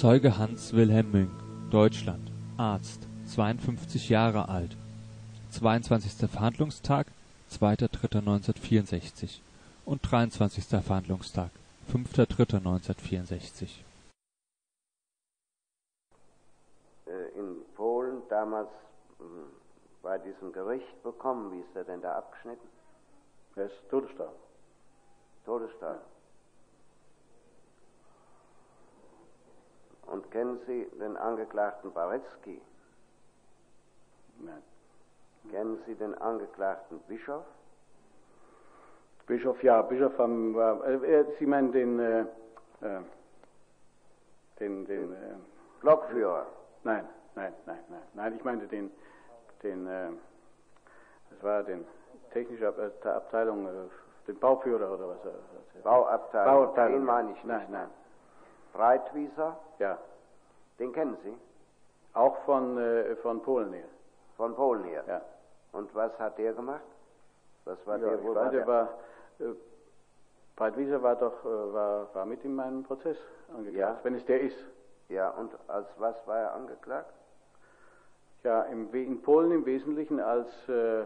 Zeuge Hans Wilhelm Müng, Deutschland, Arzt, 52 Jahre alt 22. Verhandlungstag 2.3.1964 und 23. Verhandlungstag 5.3.1964 in Polen damals bei diesem Gericht bekommen? Wie ist er denn da abgeschnitten? Er ist Todesstrafe. Todesstrafe. Und kennen Sie den Angeklagten Barecki? Nein. Kennen Sie den Angeklagten Bischof? Bischof, ja, Bischof am, war, äh, Sie meinen den, äh, äh, den, den, äh, Blockführer. nein, nein, nein, nein, nein, ich meinte den, den, äh, das war den technische Ab äh, Abteilung, äh, den Bauführer oder was? Äh, Bauabteilung. Bauabteilung. Den meine ich Nein, nicht. nein. Breitwieser, Ja, den kennen Sie? auch von, äh, von Polen her. Von Polen her. Ja. Und was hat der gemacht? Was war ja, der weiß, bei der war, äh, Breitwieser war doch, äh, war, war mit in meinem Prozess angeklagt, Ja. wenn es der ist. Ja, und als was war er angeklagt? Ja, im, in Polen im Wesentlichen als, äh,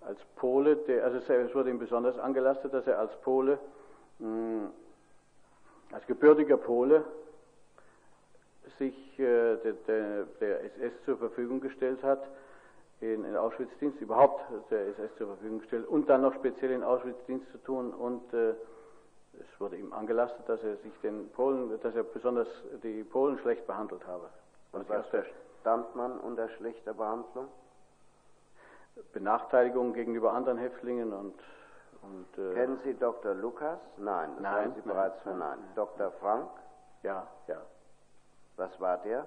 als Pole, der, also es- es wurde ihm besonders angelastet, dass er als Pole, mh, als gebürtiger Pole, sich äh, der, der, der SS zur Verfügung gestellt hat, in, in Auschwitz-Dienst, überhaupt der SS zur Verfügung gestellt und dann noch speziell in Auschwitz-Dienst zu tun und äh, es wurde ihm angelastet, dass er sich den Polen, dass er besonders die Polen schlecht behandelt habe. Und Was was aus der man unter schlechter Behandlung? Benachteiligung gegenüber anderen Häftlingen und, und äh, Kennen Sie Dr. Lukas? Nein, das Nein, haben Sie nein, bereits nein, verneint. Dr. Frank, ja, ja, was war der?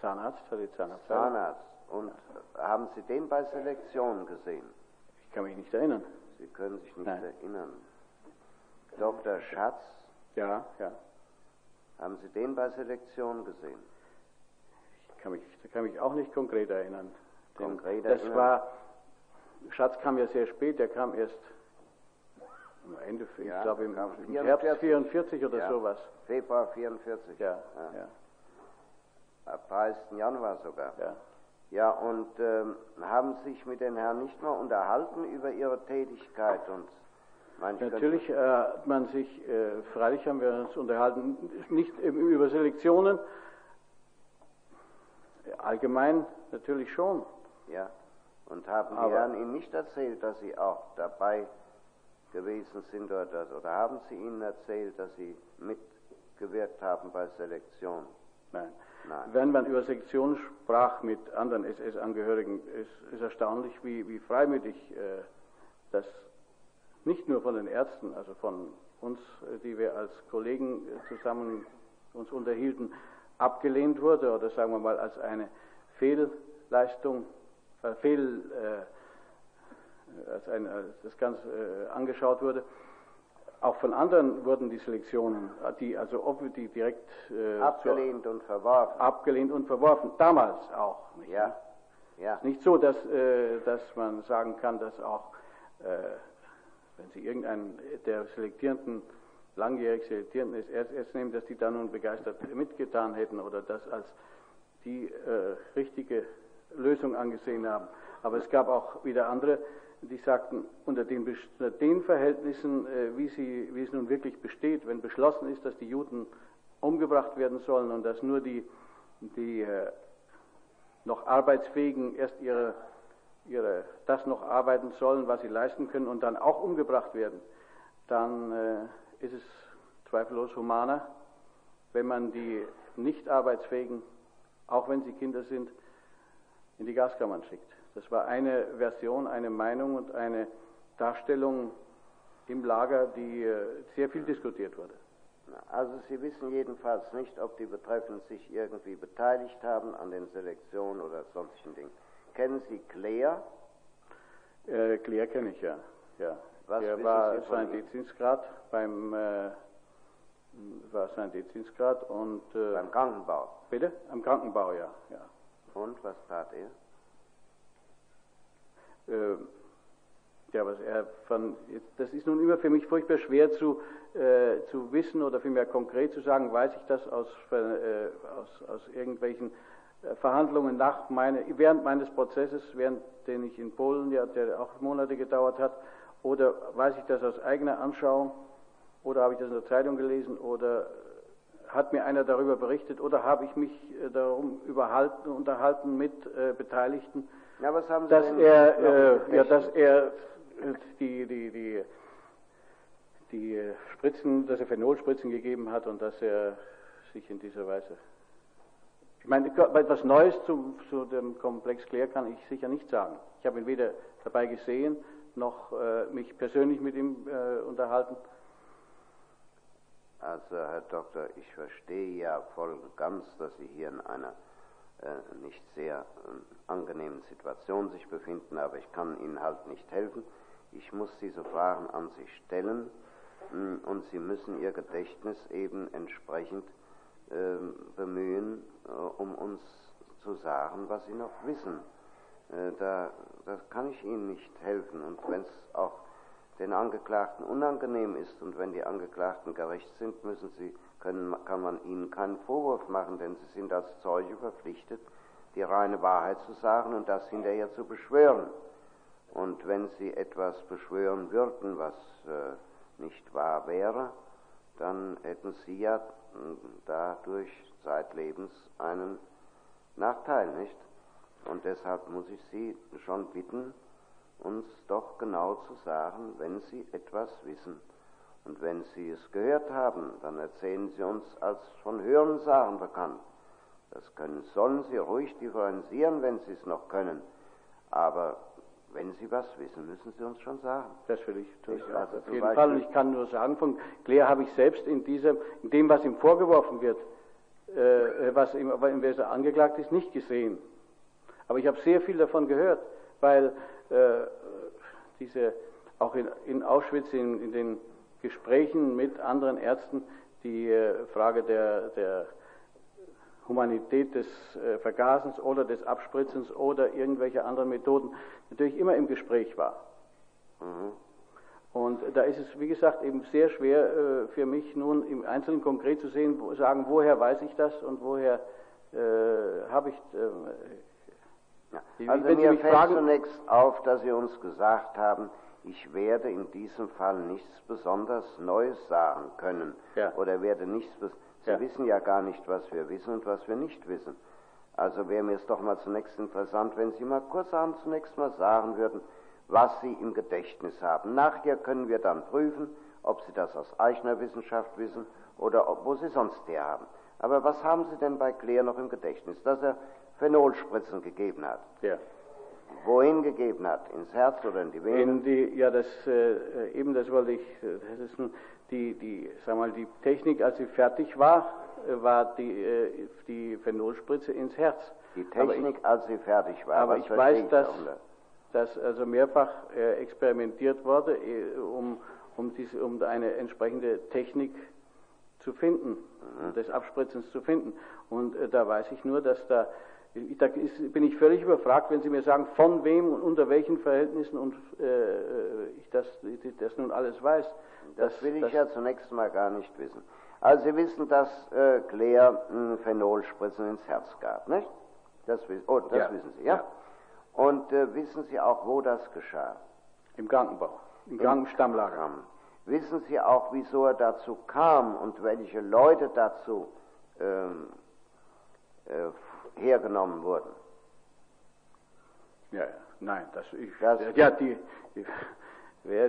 Zahnarzt, hat die Zahnarzt. Zahnarzt. Und äh, haben Sie den bei Selektion gesehen? Ich kann mich nicht erinnern. Sie können sich nicht Nein. erinnern. Dr. Schatz, Ja, ja, haben Sie den bei Selektion gesehen? ich kann mich, ich kann mich auch nicht konkret erinnern. Konkret das erinnern? war, Schatz kam ja sehr spät, der kam erst am Ende, ich Ja, glaube im, im Herbst 44. 44 oder Ja. sowas. Februar 44. Ja, ja, Ab 30. Januar sogar. ja. Ja, und ähm, haben sich mit den Herren nicht mal unterhalten über ihre Tätigkeit und Natürlich äh, hat man sich, äh, freilich haben wir uns unterhalten, nicht über Selektionen, allgemein natürlich schon. Ja. Und haben die Aber- Herren Ihnen nicht erzählt, dass Sie auch dabei gewesen sind oder, das, oder haben Sie Ihnen erzählt, dass Sie mitgewirkt haben bei Selektion? Nein. Nein. Wenn man über Sektionen sprach mit anderen SS-Angehörigen, ist, ist erstaunlich, wie, wie freimütig äh, das nicht nur von den Ärzten, also von uns, äh, die wir als Kollegen äh, zusammen uns unterhielten, abgelehnt wurde oder sagen wir mal als eine Fehlleistung, äh, Fehl, äh, als, ein, als das Ganze äh, angeschaut wurde. Auch von anderen wurden die Selektionen, äh, die also ob die direkt äh, Abgelehnt und verworfen. abgelehnt und verworfen. Damals auch. Nicht, Ja. Ja. nicht so, dass, äh, dass man sagen kann, dass auch, äh, wenn Sie irgendeinen der Selektierenden, langjährig Selektierenden ist, erst, erst nehmen, dass die da nun begeistert mitgetan hätten oder das als die äh, richtige Lösung angesehen haben. Aber es gab auch wieder andere, die sagten, unter den, unter den Verhältnissen, äh, wie, sie, wie es nun wirklich besteht, wenn beschlossen ist, dass die Juden umgebracht werden sollen und dass nur die, die äh, noch Arbeitsfähigen erst ihre, ihre, das noch arbeiten sollen, was sie leisten können und dann auch umgebracht werden, dann äh, ist es zweifellos humaner, wenn man die nicht arbeitsfähigen, auch wenn sie Kinder sind, in die Gaskammern schickt. Das war eine Version, eine Meinung und eine Darstellung im Lager, die äh, sehr viel diskutiert wurde. Also Sie wissen jedenfalls nicht, ob die Betreffenden sich irgendwie beteiligt haben an den Selektionen oder solchen Dingen. Kennen Sie Claire? Äh, Claire kenne ich ja. ja. Was wissen war sein ihm? Dezenzgrad beim äh, war sein Dezenzgrad und äh, Beim Krankenbau. bitte am Krankenbau ja. ja. Und was tat er? Äh, Ja, was er von, das ist nun immer für mich furchtbar schwer zu, äh, zu wissen oder vielmehr konkret zu sagen, weiß ich das aus, äh, aus, aus irgendwelchen äh, Verhandlungen nach meine, während meines Prozesses, während den ich in Polen, ja, der auch Monate gedauert hat, oder weiß ich das aus eigener Anschauung, oder habe ich das in der Zeitung gelesen, oder hat mir einer darüber berichtet, oder habe ich mich äh, darum unterhalten mit äh, Beteiligten, ja, was haben Sie dass er, äh, ja, dass er die, die, die, die Spritzen, dass er Phenolspritzen gegeben hat und dass er sich in dieser Weise. Ich meine, etwas Neues zu, zu dem Komplex Claire kann ich sicher nicht sagen. Ich habe ihn weder dabei gesehen, noch äh, mich persönlich mit ihm äh, unterhalten. Also, Herr Doktor, ich verstehe ja voll und ganz, dass Sie hier in einer äh, nicht sehr äh, angenehmen Situation sich befinden, aber ich kann Ihnen halt nicht helfen. Ich muss diese Fragen an Sie stellen mh, und Sie müssen Ihr Gedächtnis eben entsprechend ähm, bemühen, äh, um uns zu sagen, was Sie noch wissen. Äh, da, da kann ich Ihnen nicht helfen. Und wenn es auch den Angeklagten unangenehm ist und wenn die Angeklagten gerecht sind, müssen sie, können, kann man ihnen keinen Vorwurf machen, denn sie sind als Zeuge verpflichtet, die reine Wahrheit zu sagen und das hinterher zu beschwören. Und wenn sie etwas beschwören würden, was äh, nicht wahr wäre, dann hätten sie ja dadurch zeitlebens einen Nachteil, nicht? Und deshalb muss ich Sie schon bitten, uns doch genau zu sagen, wenn Sie etwas wissen. Und wenn Sie es gehört haben, dann erzählen Sie uns als von Hörensagen bekannt. Das können, sollen Sie ruhig differenzieren, wenn Sie es noch können. Aber wenn Sie was wissen, müssen Sie uns schon sagen. Das will ich tun. Also auf jeden Beispiel Fall. Und ich kann nur sagen, von Claire habe ich selbst in, diesem, in dem, was ihm vorgeworfen wird, äh, was ihm Wesen angeklagt ist, nicht gesehen. Aber ich habe sehr viel davon gehört, weil äh, diese, auch in, in Auschwitz in, in, den Gesprächen mit anderen Ärzten die äh, Frage der, der Humanität des äh, Vergasens oder des Abspritzens oder irgendwelche anderen Methoden natürlich immer im Gespräch war. Mhm. Und da ist es, wie gesagt, eben sehr schwer äh, für mich nun im Einzelnen konkret zu sehen, wo, sagen, woher weiß ich das und woher äh, habe ich. Äh, ja. Also Wenn mir fällt fragen, zunächst auf, dass Sie uns gesagt haben, ich werde in diesem Fall nichts besonders Neues sagen können ja. oder werde nichts. Sie ja. wissen ja gar nicht, was wir wissen und was wir nicht wissen. Also wäre mir es doch mal zunächst interessant, wenn Sie mal kurzerhand zunächst mal sagen würden, was Sie im Gedächtnis haben. Nachher können wir dann prüfen, ob Sie das aus eigener Wissenschaft wissen oder ob, wo Sie sonst her haben. Aber was haben Sie denn bei Claire noch im Gedächtnis? Dass er Phenolspritzen gegeben hat. Ja. Wohin gegeben hat? Ins Herz oder in die Venen? In die, ja, das, äh, eben das wollte ich, äh, das ist die, die, sag mal, die Technik, als sie fertig war, äh, war die, äh, die Phenolspritze ins Herz. Die Technik, ich, als sie fertig war. Aber ich weiß, dass, dass also mehrfach äh, experimentiert wurde, äh, um, um, diese, um eine entsprechende Technik zu finden, mhm. des Abspritzens zu finden. Und da weiß ich nur, dass da da bin ich völlig überfragt, wenn Sie mir sagen, von wem und unter welchen Verhältnissen und äh, ich das, das nun alles weiß. Das, das will ich das ja zunächst mal gar nicht wissen. Also Sie wissen, dass äh, Claire äh, Phenolspritzen ins Herz gab, nicht? Das, oh, das ja. wissen Sie, ja? ja. Und äh, wissen Sie auch, wo das geschah? Im Krankenbau, im, Im Krankenstammlager. Wissen Sie auch, wieso er dazu kam und welche Leute dazu ähm, äh, hergenommen wurden. Ja, nein, das, ich, das ja, die, die,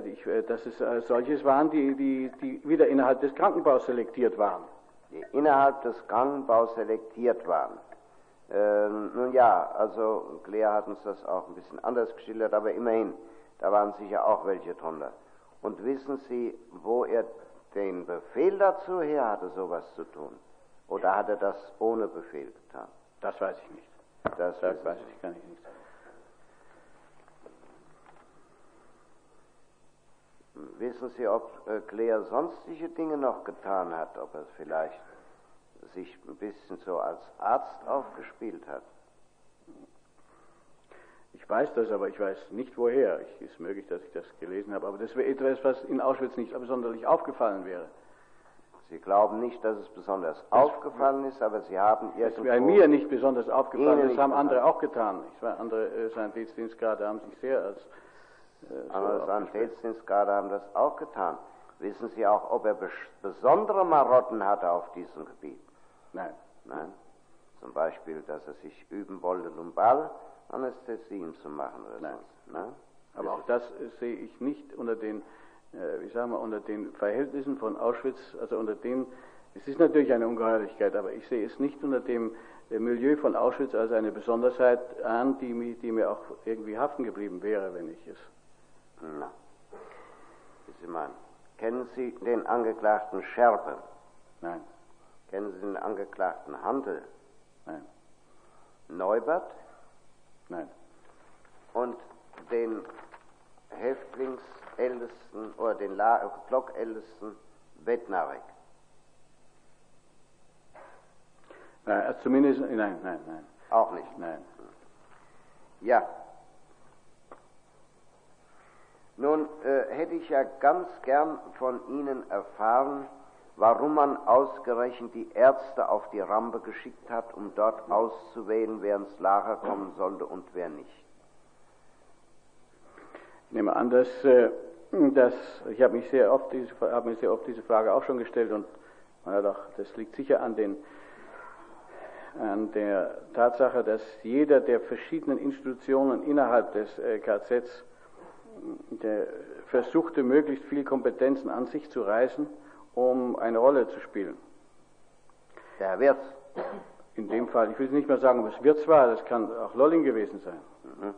ich, dass es äh, solches waren, die, die, die wieder innerhalb des Krankenbaus selektiert waren. Die innerhalb des Krankenbaus selektiert waren. Ähm, nun ja, also Claire hat uns das auch ein bisschen anders geschildert, aber immerhin, da waren sicher auch welche drunter. Und wissen Sie, wo er den Befehl dazu her hatte, sowas zu tun? Oder hat er das ohne Befehl getan? Das weiß ich nicht. Das, das weiß ich, kann ich nicht. Wissen Sie, ob äh, Claire sonstige Dinge noch getan hat, ob er vielleicht sich ein bisschen so als Arzt aufgespielt hat? Ich Ich weiß das, aber ich weiß nicht woher. Es ist möglich, dass ich das gelesen habe, aber das wäre etwas, was in Auschwitz nicht besonders aufgefallen wäre. Sie glauben nicht, dass es besonders aufgefallen ist, aber Sie haben irgendwo... Wäre mir nicht besonders aufgefallen, das haben andere auch getan. Ich war, andere äh, Sanitätsdienstgrade haben sich sehr als... Äh, andere Sanitätsdienstgrade haben das auch getan. Wissen Sie auch, ob er besondere Marotten hatte auf diesem Gebiet? Nein. Nein. Zum Beispiel, dass er sich üben wollte, Lumbalanästhesien zu machen oder Nein. sonst. Nein? Aber auch das sehe ich nicht unter den, äh, wie sagen wir, unter den Verhältnissen von Auschwitz, also unter dem, es ist natürlich eine Ungeheuerlichkeit, aber ich sehe es nicht unter dem äh, Milieu von Auschwitz als eine Besonderheit an, die, die mir auch irgendwie haften geblieben wäre, wenn ich es. Na, Sie meinen. Kennen Sie den Angeklagten Scherpe? Nein. Kennen Sie den Angeklagten Handel? Nein. Neubert? Nein. Und den Häftlingsältesten oder den Blockältesten Bednarek? Nein, zumindest, nein, nein, nein. Auch nicht? Nein. Ja. Nun äh, hätte ich ja ganz gern von Ihnen erfahren, warum man ausgerechnet die Ärzte auf die Rampe geschickt hat, um dort auszuwählen, wer ins Lager kommen sollte und wer nicht. Ich nehme an, dass, äh, dass ich habe mich sehr oft diese, habe mir sehr oft diese Frage auch schon gestellt und ja doch, das liegt sicher an den an der Tatsache, dass jeder der verschiedenen Institutionen innerhalb des äh, KZs der versuchte, möglichst viel Kompetenzen an sich zu reißen, um eine Rolle zu spielen. Der Wirt. In dem Fall, ich will nicht mehr sagen, ob es Wirtz war, das kann auch Lolling gewesen sein. Mhm.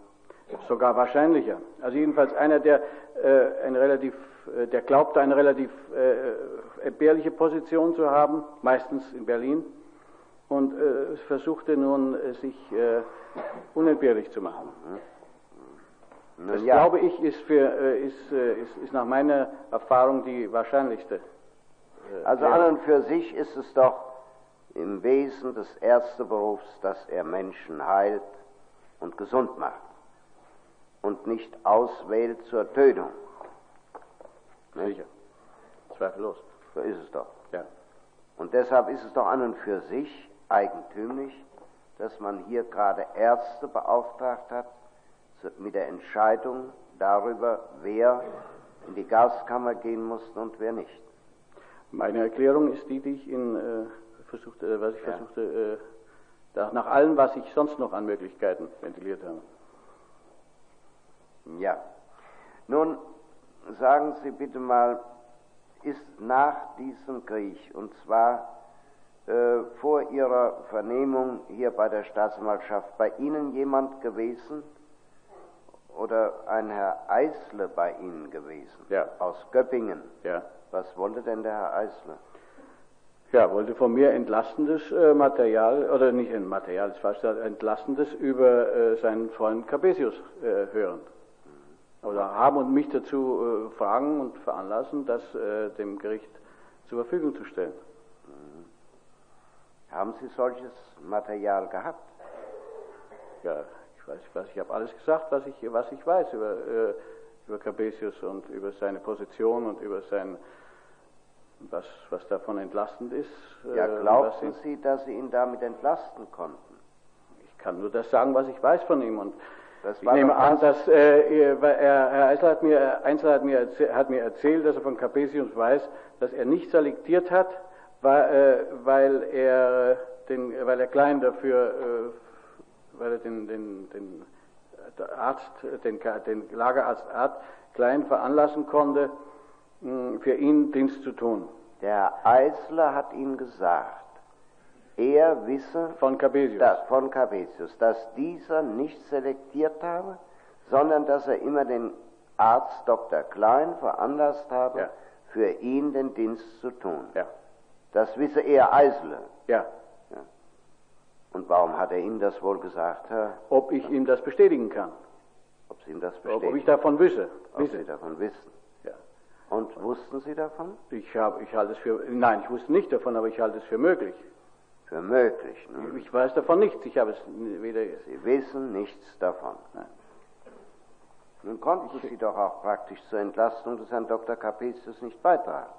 Sogar wahrscheinlicher. Also jedenfalls einer, der äh, eine relativ, äh, der glaubte, eine relativ äh, entbehrliche Position zu haben, meistens in Berlin, und äh, versuchte nun, äh, sich äh, unentbehrlich zu machen. Mhm. Das ja. glaube ich ist, für, äh, ist, ist, ist nach meiner Erfahrung die wahrscheinlichste. Also an und für sich ist es doch im Wesen des Ärzteberufs, dass er Menschen heilt und gesund macht und nicht auswählt zur Tötung. Sicher. Zweifellos. So ist es doch. Ja. Und deshalb ist es doch an und für sich eigentümlich, dass man hier gerade Ärzte beauftragt hat, mit der Entscheidung darüber, wer in die Gaskammer gehen musste und wer nicht. Meine Erklärung ist die, die ich in, äh, versuchte, äh, was ich ja. versuchte, äh, nach allem, was ich sonst noch an Möglichkeiten ventiliert habe. Ja. Nun sagen Sie bitte mal, ist nach diesem Krieg, und zwar äh, vor Ihrer Vernehmung hier bei der Staatsanwaltschaft, bei Ihnen jemand gewesen, oder ein Herr Eisle bei Ihnen gewesen? Ja. Aus Göppingen. Ja. Was wollte denn der Herr Eisle? Ja, wollte von mir entlastendes äh, Material, oder nicht ein Material, das falsch, entlastendes über äh, seinen Freund Capesius äh, hören. Oder haben und mich dazu äh, fragen und veranlassen, das äh, dem Gericht zur Verfügung zu stellen. Mhm. Haben Sie solches Material gehabt? Ja, weiß, ich weiß, ich habe alles gesagt, was ich, was ich weiß über, äh, über Capesius und über seine Position und über sein, was, was davon entlastend ist. Äh, ja, glaubten Sie, dass Sie ihn damit entlasten konnten? Ich kann nur das sagen, was ich weiß von ihm und ich nehme an, dass äh, er, Herr Eisler hat mir, Einzel hat mir, hat mir erzählt, dass er von Capesius weiß, dass er nicht selektiert hat, weil, äh, weil er den, weil er Klein dafür äh, weil er den, den, den Arzt, den, den Lagerarzt Art Klein veranlassen konnte, für ihn Dienst zu tun. Der Eisler hat ihm gesagt, er wisse von Capesius. Dass, von Capesius, dass dieser nicht selektiert habe, sondern dass er immer den Arzt Dr. Klein veranlasst habe, ja. für ihn den Dienst zu tun. Ja. Das wisse er Eisler. Ja. Und warum hat er Ihnen das wohl gesagt, Herr? Ob ich ihm das bestätigen kann. Ob Sie ihm das bestätigen? Ob ich davon wisse. Ob wisse. Sie davon wissen. Ja. Und wussten Sie davon? Ich, hab, ich halte es für, nein, ich wusste nicht davon, aber ich halte es für möglich. Für möglich, ne? Ich weiß davon nichts, ich habe es weder... Sie wissen nichts davon. Nein. Nun konnten Sie doch auch praktisch zur Entlastung des Herrn Dr. Capesius nicht beitragen.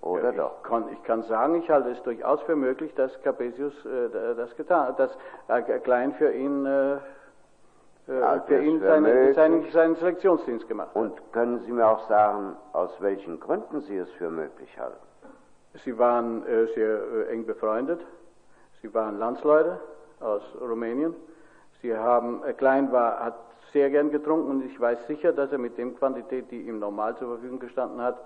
Oder ja, ich doch? Kann, ich kann sagen, ich halte es durchaus für möglich, dass Capesius äh, das getan, dass äh, Klein für ihn, äh, Ja, für das ihn seine, seinen, seinen Selektionsdienst gemacht hat. Und können Sie mir auch sagen, aus welchen Gründen Sie es für möglich halten? Sie waren äh, sehr äh, eng befreundet. Sie waren Landsleute aus Rumänien. Sie haben, äh, Klein war, hat sehr gern getrunken und ich weiß sicher, dass er mit dem Quantität, die ihm normal zur Verfügung gestanden hat,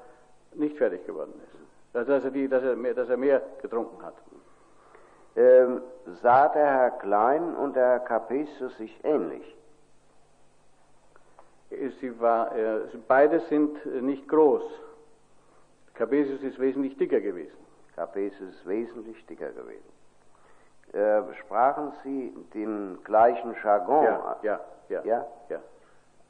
nicht fertig geworden ist. Also, Dass er, die, dass er, mehr, dass er mehr getrunken hat. Ähm, sah der Herr Klein und der Herr Capesius sich ähnlich? Äh, Sie war, äh, beide sind äh, nicht groß. Capesius ist wesentlich dicker gewesen. Capesius ist wesentlich dicker gewesen. Äh, sprachen Sie den gleichen Jargon? Ja, ja, ja, Ja? ja,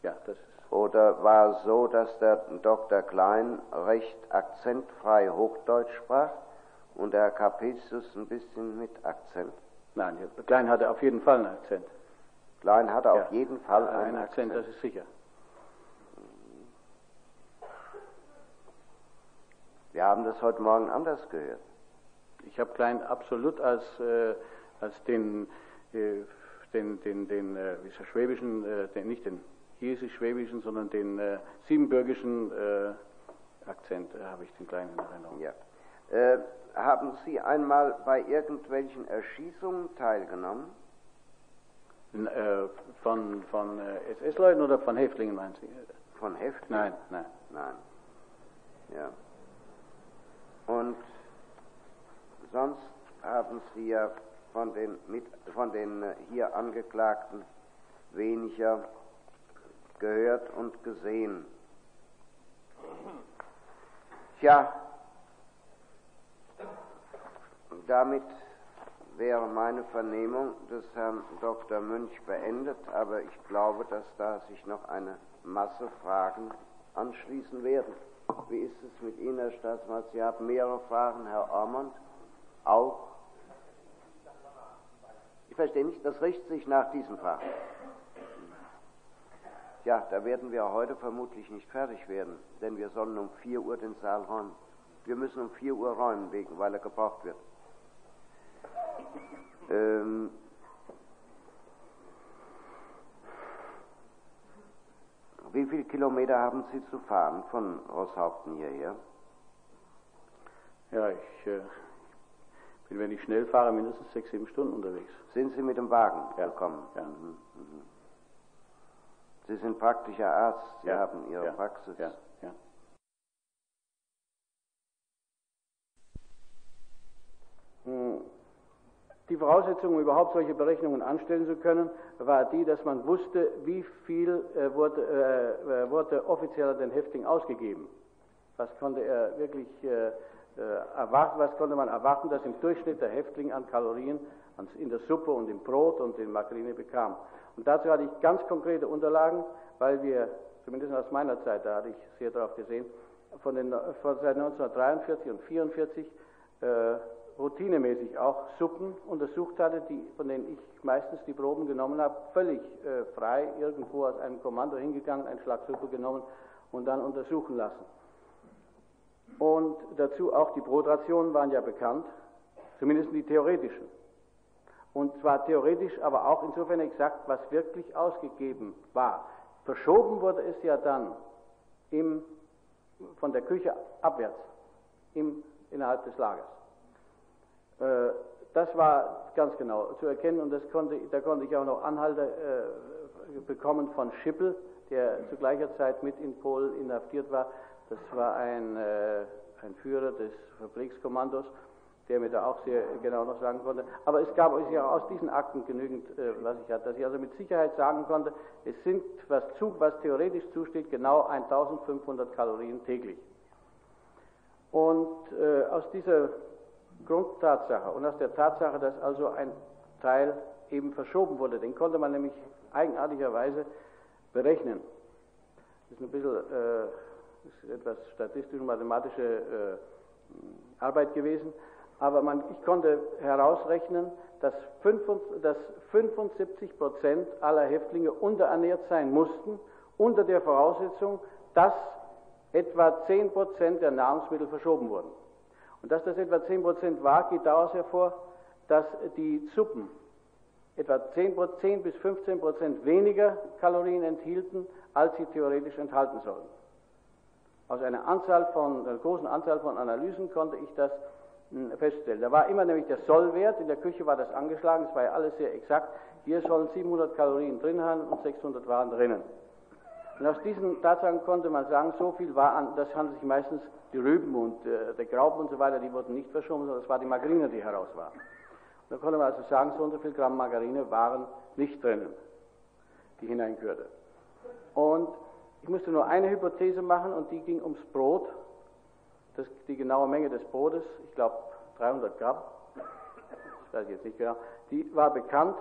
ja, das ist. Oder war es so, dass der Dr. Klein recht akzentfrei Hochdeutsch sprach und der Herr Capesius ein bisschen mit Akzent? Nein, Klein hatte auf jeden Fall einen Akzent. Klein hatte Ja. auf jeden Fall einen einen Akzent, Akzent. das ist sicher. Wir haben das heute Morgen anders gehört. Ich habe Klein absolut als, äh, als den, äh, den, den, den äh, schwäbischen, äh, den, nicht den chiesisch-schwäbischen, sondern den äh, siebenbürgischen äh, Akzent habe ich den Kleinen in Erinnerung. Ja. Haben Sie einmal bei irgendwelchen Erschießungen teilgenommen? Von von SS-Leuten oder von Häftlingen, meinen Sie? Von Häftlingen? Nein, nein. Nein. Ja. Und sonst haben Sie ja von den, mit, von den äh, hier Angeklagten weniger gehört und gesehen. Tja, damit wäre meine Vernehmung des Herrn Dr. Münch beendet, aber ich glaube, dass da sich noch eine Masse Fragen anschließen werden. Wie ist es mit Ihnen, Herr Staatsmann? Sie haben mehrere Fragen, Herr Ormond. Auch? Ich verstehe nicht, das richtet sich nach diesen Fragen. Ja, da werden wir heute vermutlich nicht fertig werden, denn wir sollen um 4 Uhr den Saal räumen. Wir müssen um 4 Uhr räumen, wegen, weil er gebraucht wird. Ähm, wie viele Kilometer haben Sie zu fahren von Rosshaupten hierher? Ja, ich äh, bin, wenn ich schnell fahre, mindestens sechs, sieben Stunden unterwegs. Sind Sie mit dem Wagen Ja, gekommen? ja. Mhm, mhm. Sie sind praktischer Arzt, Sie Ja, haben Ihre ja, Praxis. Ja, ja. Hm, Die Voraussetzung, um überhaupt solche Berechnungen anstellen zu können, war die, dass man wusste, wie viel äh, wurde, äh, äh, wurde offizieller den Häftling ausgegeben. Was konnte er wirklich äh, äh, erwarten, was konnte man erwarten, dass im Durchschnitt der Häftling an Kalorien an- in der Suppe und im Brot und in Makrine bekam. Und dazu hatte ich ganz konkrete Unterlagen, weil wir, zumindest aus meiner Zeit, da hatte ich sehr darauf gesehen, von den, von seit 1943 und 1944 äh, routinemäßig auch Suppen untersucht hatte, die, von denen ich meistens die Proben genommen habe, völlig äh, frei irgendwo aus einem Kommando hingegangen, einen Schlag Suppe genommen und dann untersuchen lassen. Und dazu auch die Brotrationen waren ja bekannt, zumindest die theoretischen. Und zwar theoretisch, aber auch insofern exakt, was wirklich ausgegeben war. Verschoben wurde es ja dann im, von der Küche abwärts im, innerhalb des Lagers. Das war ganz genau zu erkennen und das konnte, da konnte ich auch noch Anhalte äh, bekommen von Schippel, der zu gleicher Zeit mit in Polen inhaftiert war. Das war ein, äh, ein Führer des Fabrikskommandos, der mir da auch sehr genau noch sagen konnte. Aber es gab ja aus diesen Akten genügend, äh, was ich hatte, dass ich also mit Sicherheit sagen konnte, es sind, was, zu, was theoretisch zusteht, genau 1500 Kalorien täglich. Und äh, aus dieser Grundtatsache und aus der Tatsache, dass also ein Teil eben verschoben wurde, den konnte man nämlich eigenartigerweise berechnen. Das ist ein bisschen äh, ist etwas statistisch-mathematische äh, Arbeit gewesen, aber man, ich konnte herausrechnen, dass 75 Prozent aller Häftlinge unterernährt sein mussten, unter der Voraussetzung, dass etwa 10 Prozent der Nahrungsmittel verschoben wurden. Und dass das etwa 10 Prozent war, geht daraus hervor, dass die Suppen etwa 10, 10 bis 15 Prozent weniger Kalorien enthielten, als sie theoretisch enthalten sollten. Aus einer, Anzahl von, einer großen Anzahl von Analysen konnte ich das hm, feststellen. Da war immer nämlich der Sollwert, in der Küche war das angeschlagen, es war ja alles sehr exakt. Hier sollen 700 Kalorien drin haben und 600 waren drinnen. Und aus diesen Tatsachen konnte man sagen, so viel war an, das handelt sich meistens die Rüben und äh, der Graupen und so weiter, die wurden nicht verschoben, sondern es war die Margarine, die heraus war. Und da konnte man also sagen, so und so viel Gramm Margarine waren nicht drinnen, die hineingehörte. Und ich musste nur eine Hypothese machen und die ging ums Brot, das, die genaue Menge des Brotes, ich glaube 300 Gramm, das weiß ich jetzt nicht genau, die war bekannt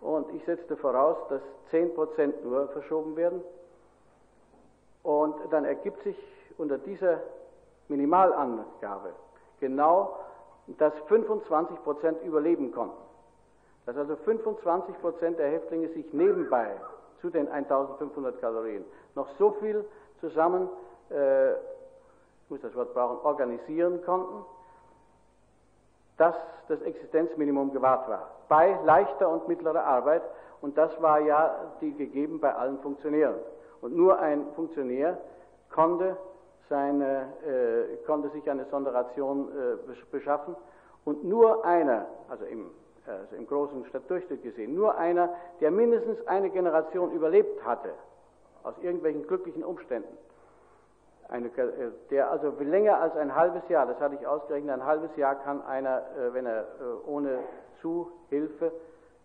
und ich setzte voraus, dass 10% nur verschoben werden. Und dann ergibt sich unter dieser Minimalangabe genau, dass 25% überleben konnten. Dass also 25% der Häftlinge sich nebenbei zu den 1500 Kalorien noch so viel zusammen, äh, ich muss das Wort brauchen, organisieren konnten, dass das Existenzminimum gewahrt war. Bei leichter und mittlerer Arbeit. Und das war ja die gegeben bei allen Funktionären. Und nur ein Funktionär konnte, seine, äh, konnte sich eine Sonderation äh, beschaffen. Und nur einer, also im also im großen Stadtdurchschnitt gesehen, nur einer, der mindestens eine Generation überlebt hatte, aus irgendwelchen glücklichen Umständen. Eine, äh, der also länger als ein halbes Jahr, das hatte ich ausgerechnet, ein halbes Jahr kann einer, äh, wenn er äh, ohne Zuhilfe,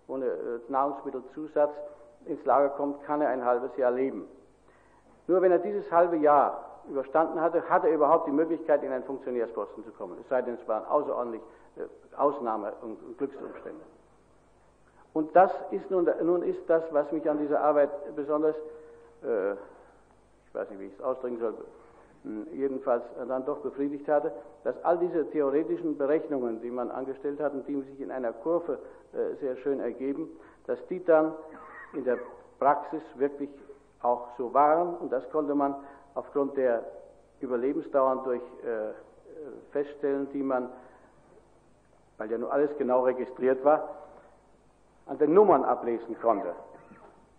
ohne Nahrungsmittelzusatz ins Lager kommt, kann er ein halbes Jahr leben. Nur wenn er dieses halbe Jahr überstanden hatte, hat er überhaupt die Möglichkeit, in einen Funktionärsposten zu kommen. Es sei denn, es waren außerordentlich Ausnahme- und Glücksumstände. Und das ist nun, nun ist das, was mich an dieser Arbeit besonders, äh, ich weiß nicht, wie ich es ausdrücken soll, hm, jedenfalls dann doch befriedigt hatte, dass all diese theoretischen Berechnungen, die man angestellt hat und die sich in einer Kurve äh, sehr schön ergeben, dass die dann in der Praxis wirklich auch so waren und das konnte man aufgrund der Überlebensdauern durch äh, feststellen, die man weil ja nur alles genau registriert war, an den Nummern ablesen konnte.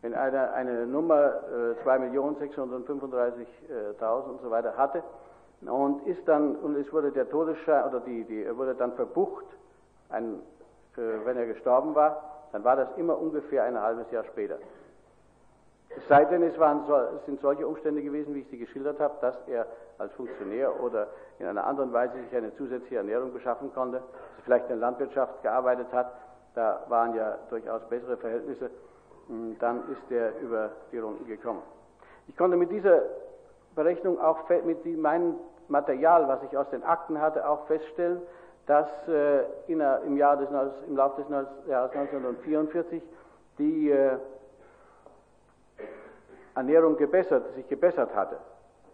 Wenn einer eine Nummer äh, 2.635.000 und so weiter hatte und ist dann und es wurde der Todesschein oder die, die wurde dann verbucht, ein, äh, wenn er gestorben war, dann war das immer ungefähr ein halbes Jahr später. Es sei denn, es, waren, es sind solche Umstände gewesen, wie ich sie geschildert habe, dass er als Funktionär oder in einer anderen Weise sich eine zusätzliche Ernährung beschaffen konnte, vielleicht in der Landwirtschaft gearbeitet hat, da waren ja durchaus bessere Verhältnisse, hm, dann ist er über die Runden gekommen. Ich konnte mit dieser Berechnung auch mit meinem Material, was ich aus den Akten hatte, auch feststellen, dass äh, in, im, Jahr des, im Laufe des Jahres 1944 die äh, Ernährung gebessert, sich gebessert hatte.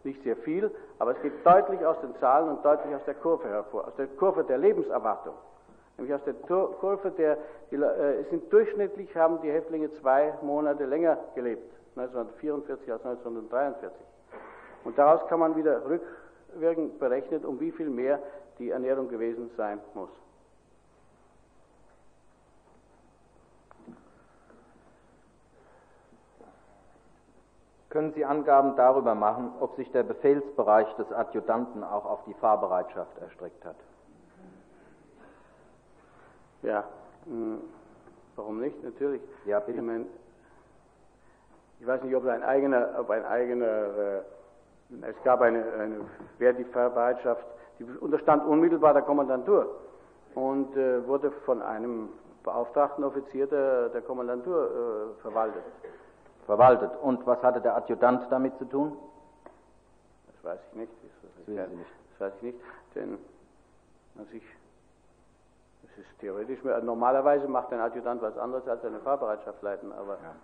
Nicht sehr viel, aber es geht deutlich aus den Zahlen und deutlich aus der Kurve hervor, aus der Kurve der Lebenserwartung. Nämlich aus der Kurve der, die, äh, sind durchschnittlich haben die Häftlinge zwei Monate länger gelebt, 1944 als 1943. Und daraus kann man wieder rückwirkend berechnet, um wie viel mehr die Ernährung gewesen sein muss. Können Sie Angaben darüber machen, ob sich der Befehlsbereich des Adjutanten auch auf die Fahrbereitschaft erstreckt hat? Ja, hm, warum nicht? Natürlich. Ja, bitte. Ich, mein, ich weiß nicht, ob ein eigener, ob ein eigener, äh, es gab eine, eine wer die Fahrbereitschaft, die unterstand unmittelbar der Kommandantur und äh, wurde von einem beauftragten Offizier der, der Kommandantur äh, verwaltet verwaltet. Und was hatte der Adjutant damit zu tun? Das weiß ich nicht. Das, weiß ich, nicht. das weiß ich nicht, denn an sich, es ist theoretisch, normalerweise macht ein Adjutant was anderes als eine Fahrbereitschaft leiten, aber, ja.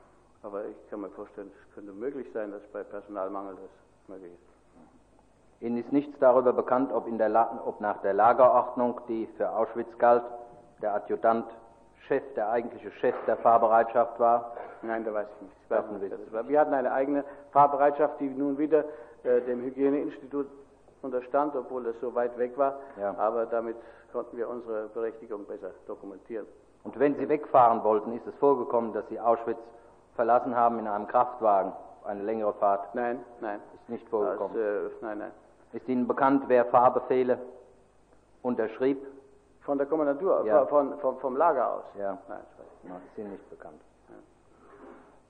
aber ich kann mir vorstellen, es könnte möglich sein, dass bei Personalmangel das möglich ist. Ihnen ist nichts darüber bekannt, ob, ob nach der Lagerordnung, die für Auschwitz galt, der Adjutant Chef, der eigentliche Chef der Fahrbereitschaft war? Nein, da weiß ich nicht. Ich weiß nicht das war. Wir hatten eine eigene Fahrbereitschaft, die nun wieder äh, dem Hygieneinstitut unterstand, obwohl das so weit weg war. Ja. Aber damit konnten wir unsere Berechtigung besser dokumentieren. Und wenn Sie wegfahren wollten, ist es vorgekommen, dass Sie Auschwitz verlassen haben in einem Kraftwagen, eine längere Fahrt? Nein, nein. Ist nicht vorgekommen? Das, äh, nein, nein. Ist Ihnen bekannt, wer Fahrbefehle unterschrieb? Von der Kommandantur, Ja. von, von, vom Lager aus? Ja. Nein. Nein, ist Ihnen nicht bekannt.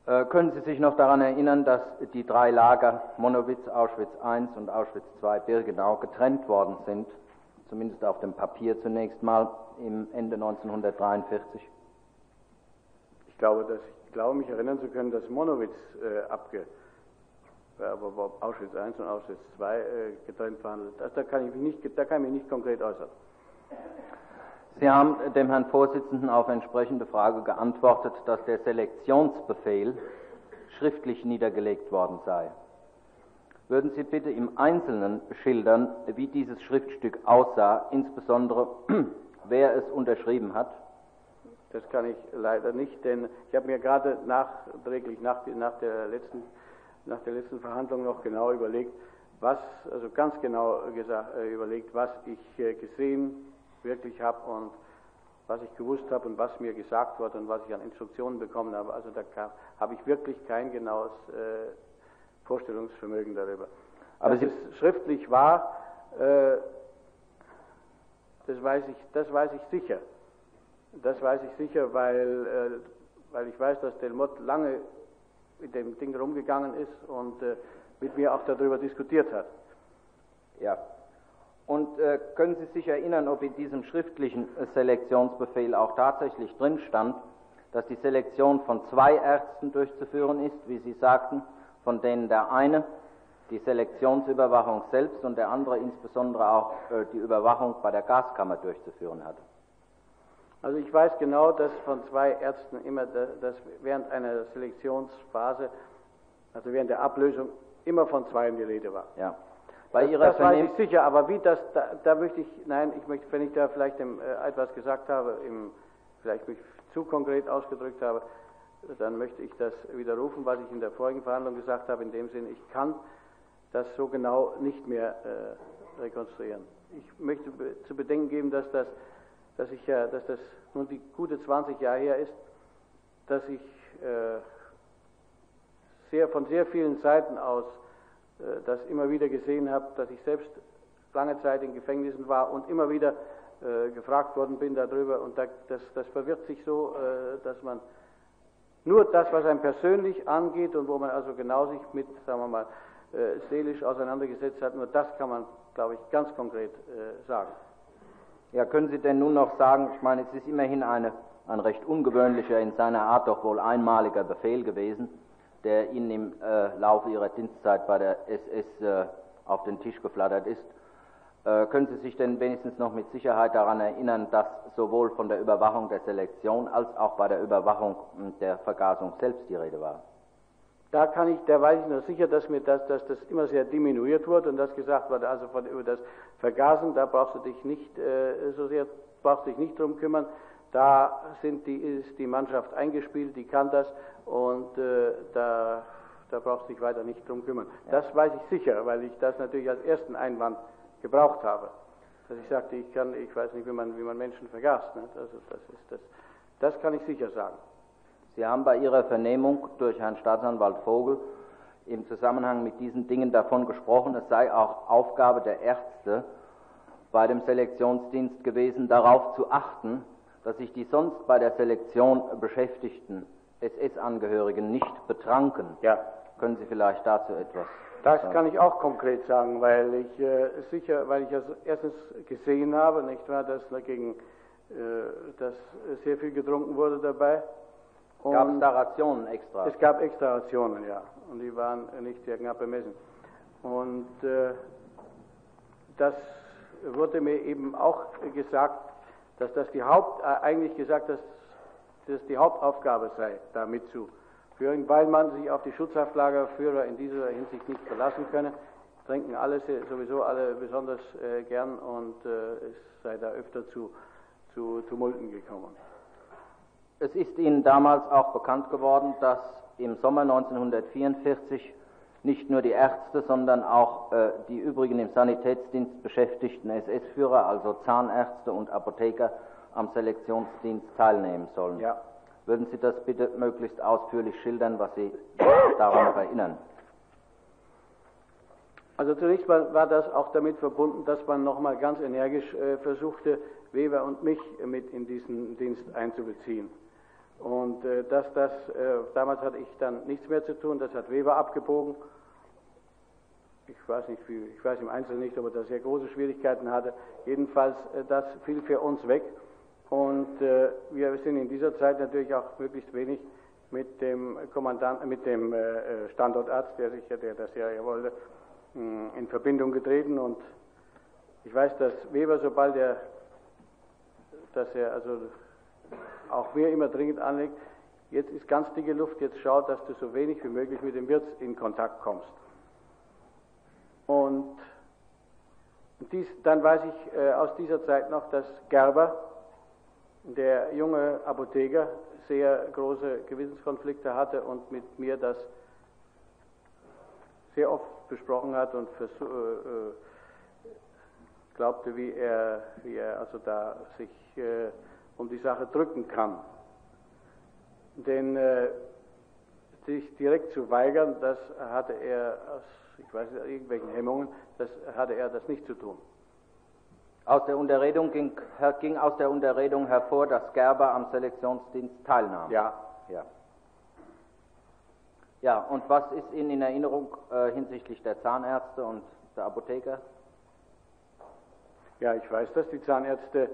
Äh, können Sie sich noch daran erinnern, dass die drei Lager Monowitz, Auschwitz I und Auschwitz II Birkenau getrennt worden sind, zumindest auf dem Papier zunächst mal im Ende 1943? Ich glaube, dass, ich glaube, mich erinnern zu können, dass Monowitz äh, abge, äh, aber ob Auschwitz I und Auschwitz II äh, getrennt verhandelt. Das, da, kann ich mich nicht, da kann ich mich nicht konkret äußern. Sie haben dem Herrn Vorsitzenden auf entsprechende Frage geantwortet, dass der Selektionsbefehl schriftlich niedergelegt worden sei. Würden Sie bitte im Einzelnen schildern, wie dieses Schriftstück aussah, insbesondere wer es unterschrieben hat? Das kann ich leider nicht, denn ich habe mir gerade nachträglich nach, nach, der letzten, nach der letzten Verhandlung noch genau überlegt, was, also ganz genau gesagt, äh, überlegt, was ich äh, gesehen wirklich habe und was ich gewusst habe und was mir gesagt wurde und was ich an Instruktionen bekommen habe. Also da habe ich wirklich kein genaues äh, Vorstellungsvermögen darüber. Aber Dass Sie- es schriftlich war, äh, das, weiß ich, das weiß ich sicher. Das weiß ich sicher, weil, äh, weil ich weiß, dass Delmotte lange mit dem Ding rumgegangen ist und äh, mit mir auch darüber diskutiert hat. Ja. Und äh, können Sie sich erinnern, ob in diesem schriftlichen äh, Selektionsbefehl auch tatsächlich drin stand, dass die Selektion von zwei Ärzten durchzuführen ist, wie Sie sagten, von denen der eine die Selektionsüberwachung selbst und der andere insbesondere auch äh, die Überwachung bei der Gaskammer durchzuführen hat? Also ich weiß genau, dass von zwei Ärzten immer, da- dass während einer Selektionsphase, also während der Ablösung, immer von zweien die Rede war. Ja. Bei das, Ihrer das weiß Vernehm ich sicher, aber wie das, da, da möchte ich, nein, ich möchte, wenn ich da vielleicht im, äh, etwas gesagt habe, im, vielleicht mich zu konkret ausgedrückt habe, dann möchte ich das widerrufen, was ich in der vorigen Verhandlung gesagt habe, in dem Sinne, ich kann das so genau nicht mehr äh, rekonstruieren. Ich möchte be zu bedenken geben, dass das, dass ich ja, dass das nun die gute 20 Jahre her ist, dass ich äh, sehr, von sehr vielen Seiten aus das immer wieder gesehen habe, dass ich selbst lange Zeit in Gefängnissen war und immer wieder äh, gefragt worden bin darüber. Und da, das, das verwirrt sich so, äh, dass man nur das, was einem persönlich angeht und wo man also genau sich mit, sagen wir mal, äh, seelisch auseinandergesetzt hat, nur das kann man, glaube ich, ganz konkret äh, sagen. Ja, können Sie denn nun noch sagen, ich meine, es ist immerhin eine, ein recht ungewöhnlicher, in seiner Art doch wohl einmaliger Befehl gewesen, der Ihnen im äh, Laufe Ihrer Dienstzeit bei der SS äh, auf den Tisch geflattert ist. Äh, können Sie sich denn wenigstens noch mit Sicherheit daran erinnern, dass sowohl von der Überwachung der Selektion als auch bei der Überwachung mh, der Vergasung selbst die Rede war? Da kann ich, da weiß ich noch sicher, dass mir das, dass das immer sehr diminuiert wurde und dass gesagt wurde, also von, über das Vergasen, da brauchst du dich nicht äh, so sehr, brauchst dich nicht drum kümmern. Da sind die, ist die Mannschaft eingespielt, die kann das und äh, da, da brauchst du dich weiter nicht drum kümmern. Das weiß ich sicher, weil ich das natürlich als ersten Einwand gebraucht habe. Dass ich sagte, ich kann, ich weiß nicht, wie man, wie man Menschen vergast. Ne? Also das ist das, das kann ich sicher sagen. Sie haben bei Ihrer Vernehmung durch Herrn Staatsanwalt Vogel im Zusammenhang mit diesen Dingen davon gesprochen, es sei auch Aufgabe der Ärzte bei dem Selektionsdienst gewesen, darauf zu achten, dass sich die sonst bei der Selektion beschäftigten SS-Angehörigen nicht betranken. Ja. Können Sie vielleicht dazu etwas Das kann ich auch konkret sagen, weil ich äh, sicher, weil ich es erstens gesehen habe, nicht wahr, dass dagegen, äh, dass sehr viel getrunken wurde dabei. Gab es da Rationen extra? es gab extra Rationen, ja, und die waren nicht sehr knapp bemessen. Und äh, das wurde mir eben auch gesagt, dass das die Haupt, äh, eigentlich gesagt, dass das die Hauptaufgabe sei, da mitzuführen, weil man sich auf die Schutzhaftlagerführer in dieser Hinsicht nicht verlassen könne. Trinken alle sowieso alle besonders äh, gern und äh, es sei da öfter zu, zu Tumulten gekommen. Es ist Ihnen damals auch bekannt geworden, dass im Sommer 1944 nicht nur die Ärzte, sondern auch äh, die übrigen im Sanitätsdienst beschäftigten SS-Führer, also Zahnärzte und Apotheker, am Selektionsdienst teilnehmen sollen. Ja. Würden Sie das bitte möglichst ausführlich schildern, was Sie daran noch erinnern? Also zunächst mal war das auch damit verbunden, dass man nochmal ganz energisch äh, versuchte, Weber und mich mit in diesen Dienst einzubeziehen. Und äh, dass das, äh, damals hatte ich dann nichts mehr zu tun, das hat Weber abgebogen. Ich weiß nicht, wie, ich weiß im Einzelnen nicht, ob er da sehr große Schwierigkeiten hatte. Jedenfalls, äh, das fiel für uns weg. Und äh, wir sind in dieser Zeit natürlich auch möglichst wenig mit dem Kommandanten, mit dem äh, äh, Standortarzt, der sich ja, der das ja wollte, in Verbindung getreten. Und ich weiß, dass Weber, sobald er, dass er also auch mir immer dringend anlegt, jetzt ist ganz dicke Luft, jetzt schau, dass du so wenig wie möglich mit dem Wirt in Kontakt kommst. Und dies, dann weiß ich äh, aus dieser Zeit noch, dass Gerber, der junge Apotheker, sehr große Gewissenskonflikte hatte und mit mir das sehr oft besprochen hat und versuch, äh, äh, glaubte, wie er, wie er also da sich äh, um die Sache drücken kann. Denn äh, sich direkt zu weigern, das hatte er aus, ich weiß nicht, irgendwelchen Hemmungen, das hatte er das nicht zu tun. Aus der Unterredung ging, ging aus der Unterredung hervor, dass Gerber am Selektionsdienst teilnahm. Ja. Ja. Ja, und was ist Ihnen in Erinnerung äh, hinsichtlich der Zahnärzte und der Apotheker? Ja, ich weiß, dass die Zahnärzte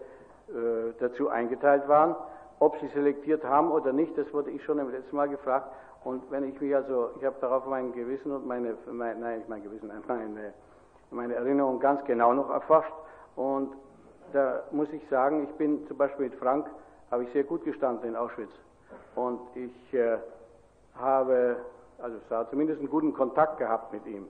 äh, dazu eingeteilt waren. Ob sie selektiert haben oder nicht, das wurde ich schon im letzten Mal gefragt. Und wenn ich mich also, ich habe darauf mein Gewissen und meine, mein, nein, nicht mein Gewissen, meine, meine Erinnerung ganz genau noch erforscht. Und da muss ich sagen, ich bin zum Beispiel mit Frank, habe ich sehr gut gestanden in Auschwitz. Und ich äh, habe also hat zumindest einen guten Kontakt gehabt mit ihm.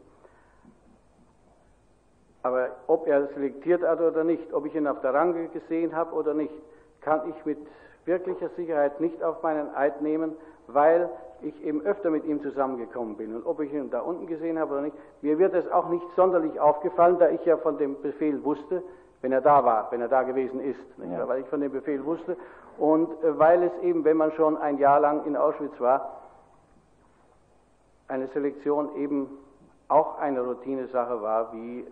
Aber ob er selektiert hat oder nicht, ob ich ihn auf der Range gesehen habe oder nicht, kann ich mit wirklicher Sicherheit nicht auf meinen Eid nehmen, weil ich eben öfter mit ihm zusammengekommen bin. Und ob ich ihn da unten gesehen habe oder nicht, mir wird es auch nicht sonderlich aufgefallen, da ich ja von dem Befehl wusste, wenn er da war, wenn er da gewesen ist, ja. weil ich von dem Befehl wusste und äh, weil es eben, wenn man schon ein Jahr lang in Auschwitz war, eine Selektion eben auch eine Routinesache war, wie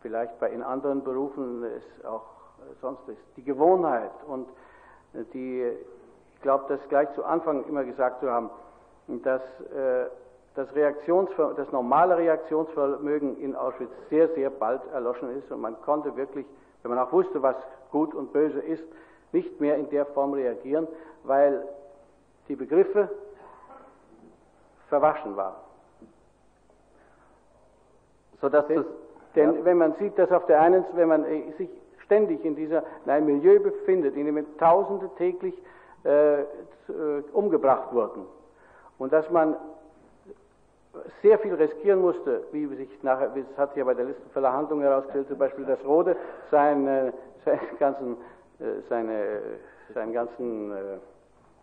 vielleicht bei in anderen Berufen es auch sonst ist. Die Gewohnheit und die, ich glaube, das gleich zu Anfang immer gesagt zu haben, dass äh, das, das normale Reaktionsvermögen in Auschwitz sehr, sehr bald erloschen ist und man konnte wirklich, wenn man auch wusste, was gut und böse ist, nicht mehr in der Form reagieren, weil die Begriffe verwaschen war. Sodass denn, denn ja. wenn man sieht, dass auf der einen, wenn man äh, sich ständig in, dieser, in einem Milieu befindet, in dem Tausende täglich äh, äh, umgebracht wurden. Und dass man sehr viel riskieren musste, wie sich nachher, das hat sich ja bei der letzten Verhandlung herausgestellt, zum Beispiel, dass Rode seine, seine ganzen, äh, seine, seinen ganzen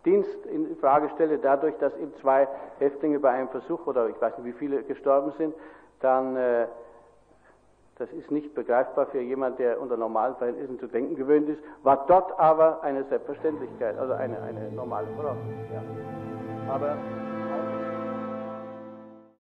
Dienst in Frage stelle, dadurch, dass eben zwei Häftlinge bei einem Versuch oder ich weiß nicht, wie viele gestorben sind, dann äh, das ist nicht begreifbar für jemand, der unter normalen Verhältnissen zu denken gewöhnt ist, war dort aber eine Selbstverständlichkeit, also eine, eine normale Voraussetzung. Ja. Aber